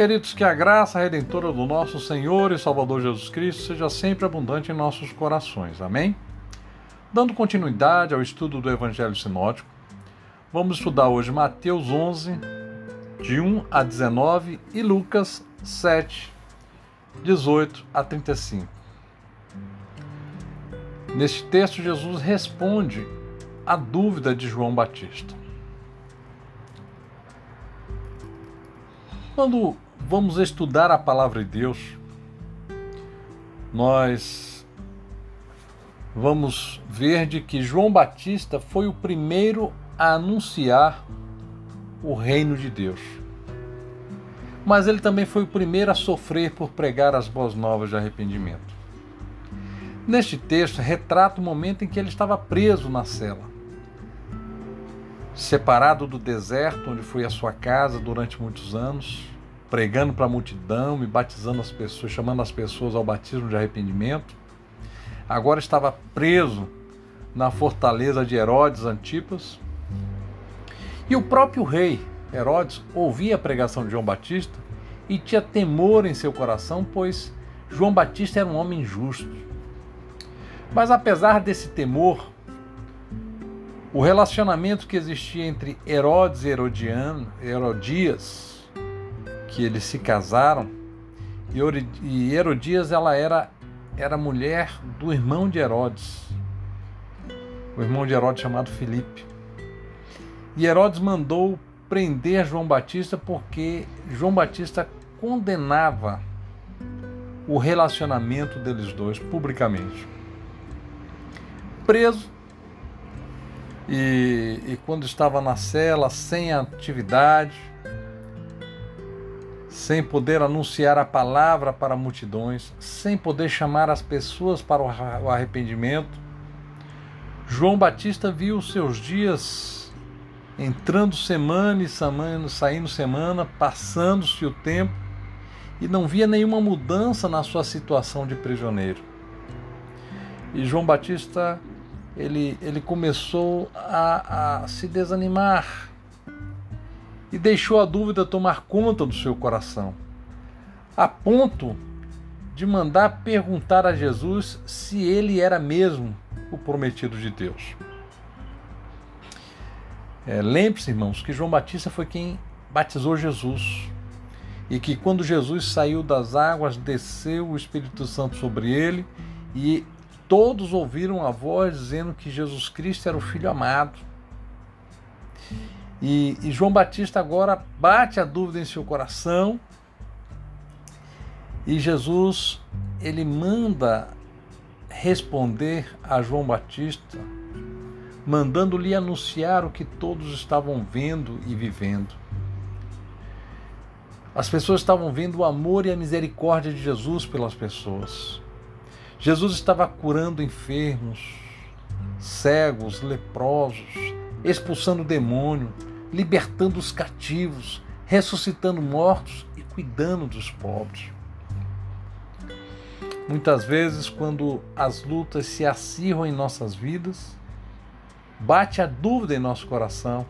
queridos, que a graça redentora do nosso Senhor e Salvador Jesus Cristo seja sempre abundante em nossos corações. Amém? Dando continuidade ao estudo do Evangelho Sinótico, vamos estudar hoje Mateus 11, de 1 a 19 e Lucas 7, 18 a 35. Neste texto, Jesus responde à dúvida de João Batista. Quando vamos estudar a palavra de Deus, nós vamos ver de que João Batista foi o primeiro a anunciar o reino de Deus. Mas ele também foi o primeiro a sofrer por pregar as boas novas de arrependimento. Neste texto, retrata o momento em que ele estava preso na cela, separado do deserto onde foi a sua casa durante muitos anos, pregando para a multidão e batizando as pessoas, chamando as pessoas ao batismo de arrependimento. Agora estava preso na fortaleza de Herodes Antipas. E o próprio rei Herodes ouvia a pregação de João Batista e tinha temor em seu coração, pois João Batista era um homem justo. Mas apesar desse temor, o relacionamento que existia entre Herodes e Herodiano, Herodias que eles se casaram e Herodias ela era era mulher do irmão de Herodes, o irmão de Herodes chamado Filipe. E Herodes mandou prender João Batista porque João Batista condenava o relacionamento deles dois publicamente. Preso, e, e quando estava na cela, sem atividade, sem poder anunciar a palavra para multidões, sem poder chamar as pessoas para o arrependimento, João Batista viu os seus dias entrando semana e semana, saindo semana, passando-se o tempo e não via nenhuma mudança na sua situação de prisioneiro. E João Batista ele, ele começou a, a se desanimar, e deixou a dúvida tomar conta do seu coração, a ponto de mandar perguntar a Jesus se ele era mesmo o prometido de Deus. É, Lembre-se, irmãos, que João Batista foi quem batizou Jesus e que quando Jesus saiu das águas, desceu o Espírito Santo sobre ele e todos ouviram a voz dizendo que Jesus Cristo era o Filho amado. E, e João Batista agora bate a dúvida em seu coração e Jesus ele manda responder a João Batista, mandando-lhe anunciar o que todos estavam vendo e vivendo. As pessoas estavam vendo o amor e a misericórdia de Jesus pelas pessoas. Jesus estava curando enfermos, cegos, leprosos, expulsando demônio, libertando os cativos, ressuscitando mortos e cuidando dos pobres. Muitas vezes, quando as lutas se acirram em nossas vidas, bate a dúvida em nosso coração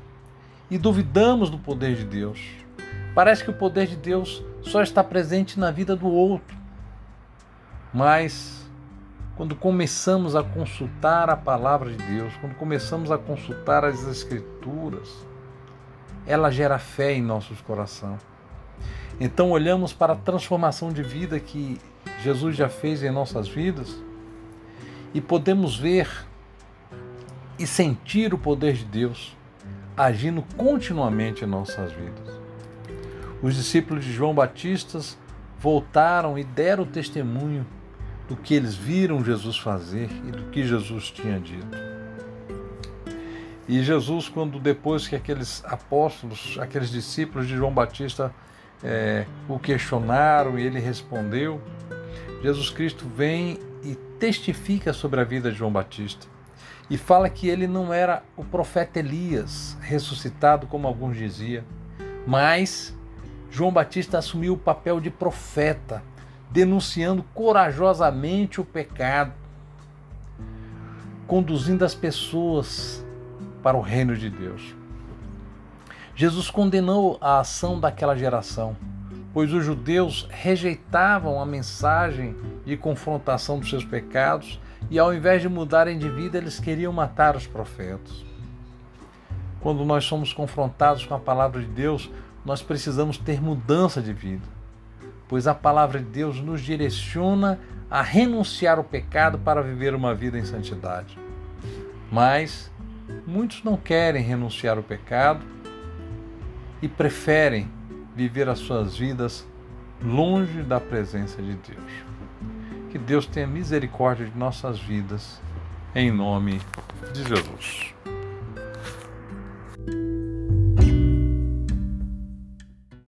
e duvidamos do poder de Deus. Parece que o poder de Deus só está presente na vida do outro. Mas, quando começamos a consultar a palavra de Deus, quando começamos a consultar as Escrituras, ela gera fé em nossos corações. Então olhamos para a transformação de vida que Jesus já fez em nossas vidas e podemos ver e sentir o poder de Deus agindo continuamente em nossas vidas. Os discípulos de João Batista voltaram e deram testemunho do que eles viram Jesus fazer e do que Jesus tinha dito. E Jesus, quando depois que aqueles apóstolos, aqueles discípulos de João Batista é, o questionaram e ele respondeu, Jesus Cristo vem e testifica sobre a vida de João Batista e fala que ele não era o profeta Elias ressuscitado, como alguns diziam, mas João Batista assumiu o papel de profeta, denunciando corajosamente o pecado, conduzindo as pessoas para o reino de Deus. Jesus condenou a ação daquela geração, pois os judeus rejeitavam a mensagem de confrontação dos seus pecados e, ao invés de mudarem de vida, eles queriam matar os profetas. Quando nós somos confrontados com a palavra de Deus, nós precisamos ter mudança de vida, pois a palavra de Deus nos direciona a renunciar ao pecado para viver uma vida em santidade. Mas muitos não querem renunciar ao pecado e preferem viver as suas vidas longe da presença de Deus. Que Deus tenha misericórdia de nossas vidas, em nome de Jesus.